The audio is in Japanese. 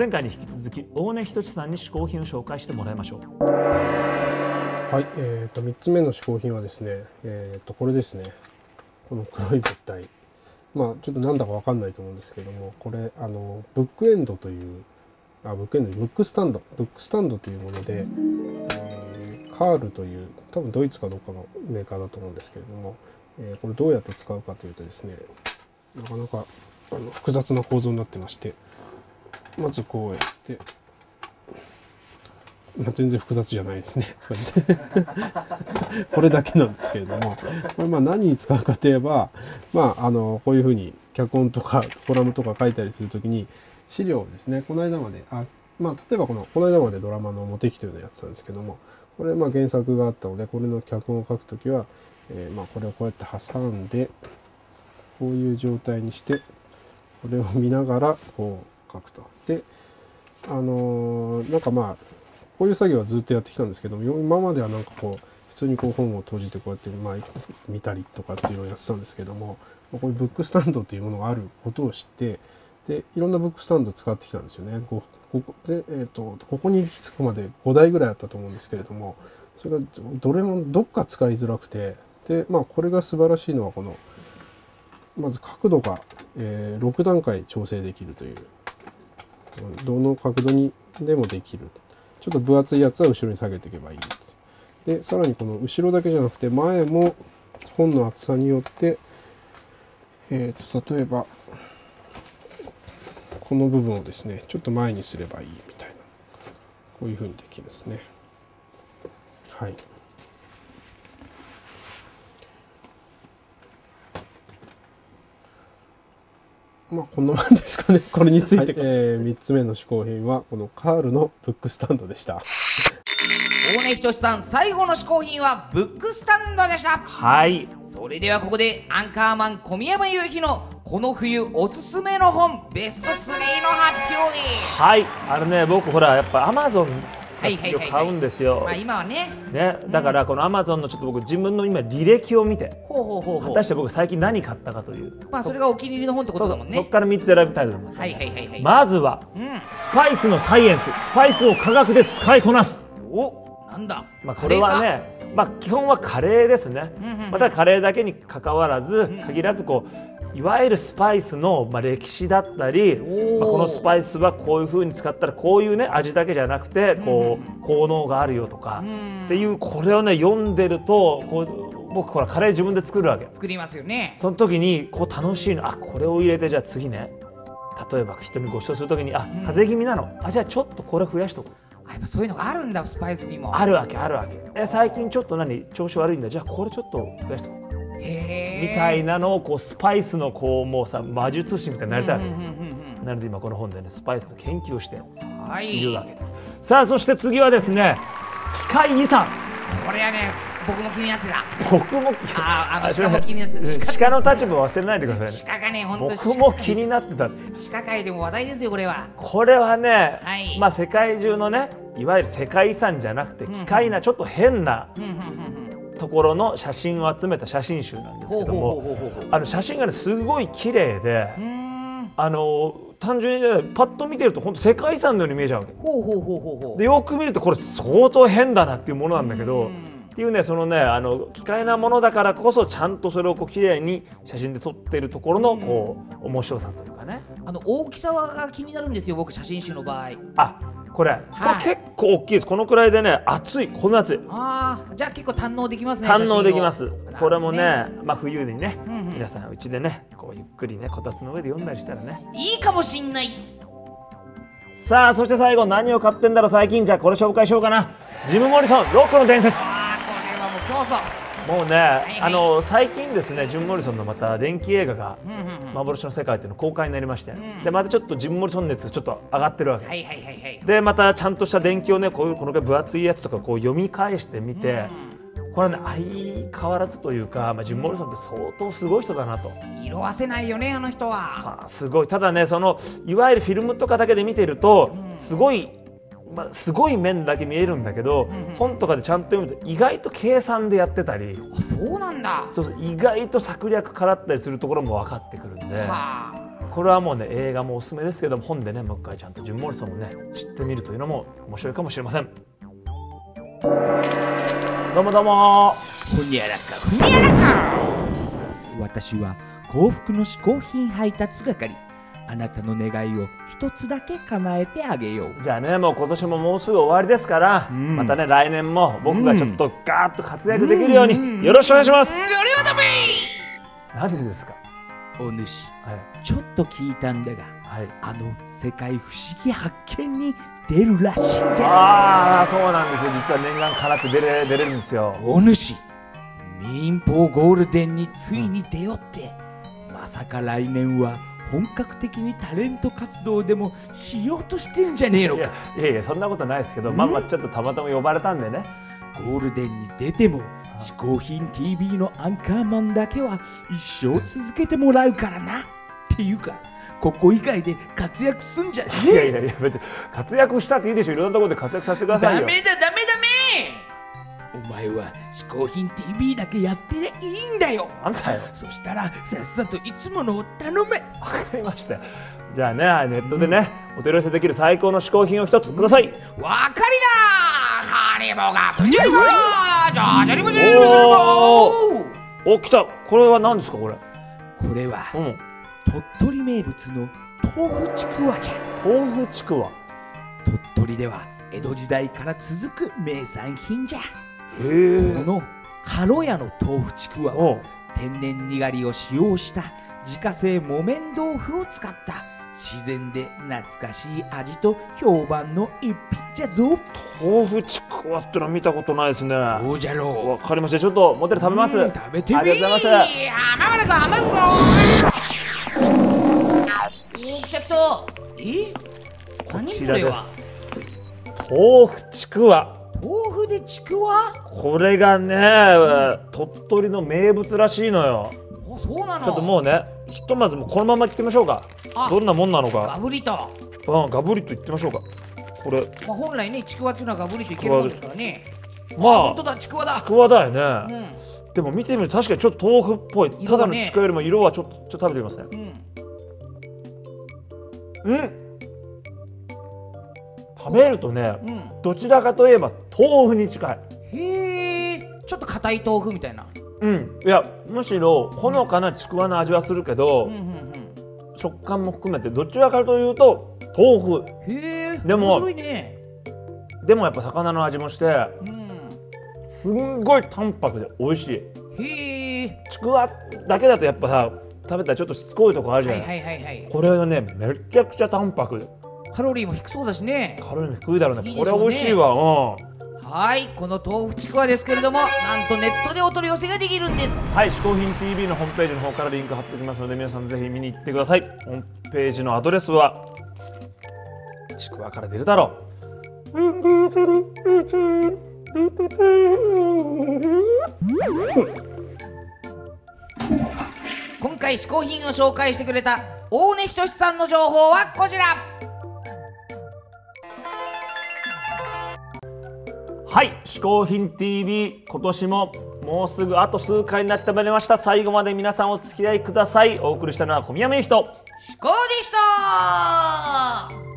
前回に引き続き大根仁さんに嗜好品を紹介してもらいましょう。はい、えー、と3つ目の嗜好品はですね、えー、とこれですね。この黒い物体。まあちょっとなんだかわかんないと思うんですけどもこれあのブックエンドというあブックエンドブックスタンド。ブックスタンドというもので、えーカールという多分ドイツかどっかのメーカーだと思うんですけれども、えーこれどうやって使うかというとですねなかなかあの複雑な構造になってましてまずこうやってまあ、全然複雑じゃないですね。これだけなんですけれども、これまあ何に使うかといえば、まあ、あのこういうふうに脚本とかコラムとか書いたりするときに資料をですね、この間まで、あまあ、例えばこのこの間までドラマのモテキというのをやってたんですけども、これまあ原作があったので、これの脚本を書くときは、えーまあこれをこうやって挟んで、こういう状態にして、これを見ながらこう書くと。で、あのーなんかまあこういう作業はずっとやってきたんですけども今まではなんかこう普通にこう本を閉じてこうやってまあ見たりとかっていうのをやってたんですけどもこういうブックスタンドというものがあることを知ってでいろんなブックスタンド使ってきたんですよね。ここで、えー、とここに行き着くまで5台ぐらいあったと思うんですけれどもそれがどれもどっか使いづらくてでまあこれが素晴らしいのはこのまず角度が、えー6段階調整できるというどの角度にでもできる。ちょっと分厚いやつは後ろに下げていけばいいでさらにこの後ろだけじゃなくて前も本の厚さによって、えー、と例えばこの部分をですねちょっと前にすればいいみたいな。こういうふうにできるんですね。はい。まあこんなもんですかね。これについて、えー、3つ目の嗜好品はこのカールのブックスタンドでした。大根仁さん最後の嗜好品はブックスタンドでした。はい。それではここでアンカーマン小宮山雄飛のこの冬おすすめの本ベスト3の発表です。はい。あれね僕ほらやっぱアマゾン使って買うんですよ。まあ今はね。ね、だからこのアマゾンのちょっと僕自分の今履歴を見て果たして僕最近何買ったかという。まあそれがお気に入りの本ってことだもんね。そこから3つ選びたいと思います、はいはいはいはい、まずは、スパイスのサイエンス。スパイスを科学で使いこなす。おなんだ。まあ、これはね、まあ、基本はカレーですね、またカレーだけに関わらず、限らずこういわゆるスパイスの、まあ、歴史だったり、ー。まあ、このスパイスはこういう風に使ったらこういうね味だけじゃなくてこう、効能があるよとか、っていうこれをね読んでるとこう僕ほらカレー自分で作るわけ。作りますよね。その時にこう楽しいのあこれを入れてじゃあ次ね。例えば人にご馳走する時にあ風邪気味なの。あじゃあちょっとこれ増やしとこう。あやっぱそういうのがあるんだスパイスにも。あるわけあるわけ。え最近ちょっと何？調子悪いんだ。じゃあこれちょっと増やしておこうみたいなのをこうスパイスのこうもうさ魔術師みたいになりたいわけ、なので今この本でねスパイスの研究をしてはい。いるわけです。さあそして次はですね機械遺産。これはね僕も気になってた。僕もああの鹿も気になってる鹿の立場忘れないでくださいね。鹿がね本当僕も気になってた。鹿界でも話題ですよこれは。これはね、はい。まあ世界中のねいわゆる世界遺産じゃなくて機械なちょっと変なところの写真を集めた写真集なんですけどもあの写真がねすごい綺麗であの単純にねパッと見てると本当世界遺産のように見えちゃうわけ。ほうほうほうほうほう。でよく見るとこれ相当変だなっていうものなんだけどっていうねそのねあの機械なものだからこそちゃんとそれをこう綺麗に写真で撮ってるところのこう面白さというかね。あの大きさが気になるんですよ僕写真集の場合。あこれ、はい。結構大きいです。このくらいでね厚い。こんな厚い。ああじゃあ結構堪能できますね堪能できます。これもねなるまあ冬にね、皆さんうちでねこうゆっくりねこたつの上で読んだりしたらね。いいかもしんない。さあそして最後何を買ってんだろう最近。じゃあこれ紹介しようかな。ジム・モリソンロックの伝説。ああこれはもう競争もうね、いあの最近ですねジム・モリソンのまた電気映画が「幻の世界」っていうの公開になりまして、でまたちょっとジム・モリソン熱がちょっと上がってるわけ、はいはいはいはいでまたちゃんとした電気をねこういうこの分厚いやつとかこう読み返してみて、これはね相変わらずというか、まあ、ジム・モリソンって相当すごい人だなと。色あせないよねあの人は。さあすごい。ただねそのいわゆるフィルムとかだけで見てると、すごい、まあ、すごい面だけ見えるんだけど、本とかでちゃんと読むと意外と計算でやってたり。あそうなんだ。そうそう意外と策略からったりするところも分かってくるんで。はあ。これはもうね映画もおすすめですけども本でねもう一回ちゃんとジュン・モリソンをね知ってみるというのも面白いかもしれません。どうもどうも。ふにゃらか。ふにゃらか。私は幸福の嗜好品配達係あなたの願いを一つだけ叶えてあげよう。じゃあねもう今年ももうすぐ終わりですから、またね来年も僕がちょっとガーッと活躍できるようによろしくお願いします、それはダメ何でですか？お主はい。ちょっと聞いたんだがはい。あの世界不思議発見に出るらしいじゃああそうなんですよ。実は念願かなって出れ出れるんですよ。お主民放ゴールデンについに出よって、まさか来年は本格的にタレント活動でもしようとしてんじゃねえのか。いやいやいやそんなことないですけどまあまあちょっとたまたま呼ばれたんでね。ゴールデンに出ても嗜好品 TV のアンカーマンだけは一生続けてもらうからな。っていうかここ以外で活躍すんじゃねいやいやいや別に活躍したっていいでしょ。いろんなところで活躍させてくださいよ。ダメだお前は嗜好品 TV だけやってりゃいいんだよ。あんたよ。そしたらさっさといつものを頼め。わかりました。よじゃあねネットでね、お取り寄せできる最高の嗜好品を一つください、わかりだ。ハリボがブジュリボージョジョリボジョリボジョリボお来た。これは何ですかこれ？これはうん。鳥取名物の豆腐ちくわじゃ。豆腐ちくわ。鳥取では江戸時代から続く名産品じゃの軽屋の豆腐ちくわは天然にがりを使用した自家製木綿豆腐を使った自然で懐かしい味と評判の一品じゃぞ。豆腐ちくわってのは見たことないですね。わそうじゃろう。かりました。ちょっとモテル食べます。うん食べてみ。ありがとうございます。浜村君浜村君お来た来たえ？こ何ちらです。豆腐ちくわでちくわ？これがね鳥取の名物らしいのよ。おそうなの？ちょっともうねひとまずもうこのまま行ってみましょうか。あ。どんなもんなのガかブリと、うんガブリと行ってみましょうか。これ。まあ、本来ねちくわっていうのはガブリといけるもんですからね。まあ本当だちくわだ。ちくわだよね、うん。でも見てみると確かにちょっと豆腐っぽい、ね。ただのちくわよりも色はちょっとちょっと食べてみますね。うん。うん。食べるとね、うん。どちらかといえば豆腐に近い。へえちょっと硬い豆腐みたいな。うん。いやむしろほのかなちくわの味はするけど、うんうん食感も含めてどちらかというと豆腐。うんへえでもね。でもやっぱ魚の味もしてうんすんごい淡白で美味しい。へえちくわだけだとやっぱさ食べたらちょっとしつこいとこあるじゃない、はいはいはいはい。これはねめちゃくちゃ淡白で。カロリーも低そうだしね。カロリーも低いだろうね。ね。これ美味しいわ。うんはいこの豆腐ちくわですけれどもなんとネットでお取り寄せができるんです。はい、嗜好品 TV のホームページの方からリンク貼っておきますので皆さんぜひ見に行ってください。ホームページのアドレスはちくわから出るだろ今回試行品を紹介してくれた大根仁さんの情報はこちらはい、嗜好品 TV 今年ももうすぐあと数回になってまいりました。最後まで皆さんお付き合いください。お送りしたのは小宮名人嗜好でした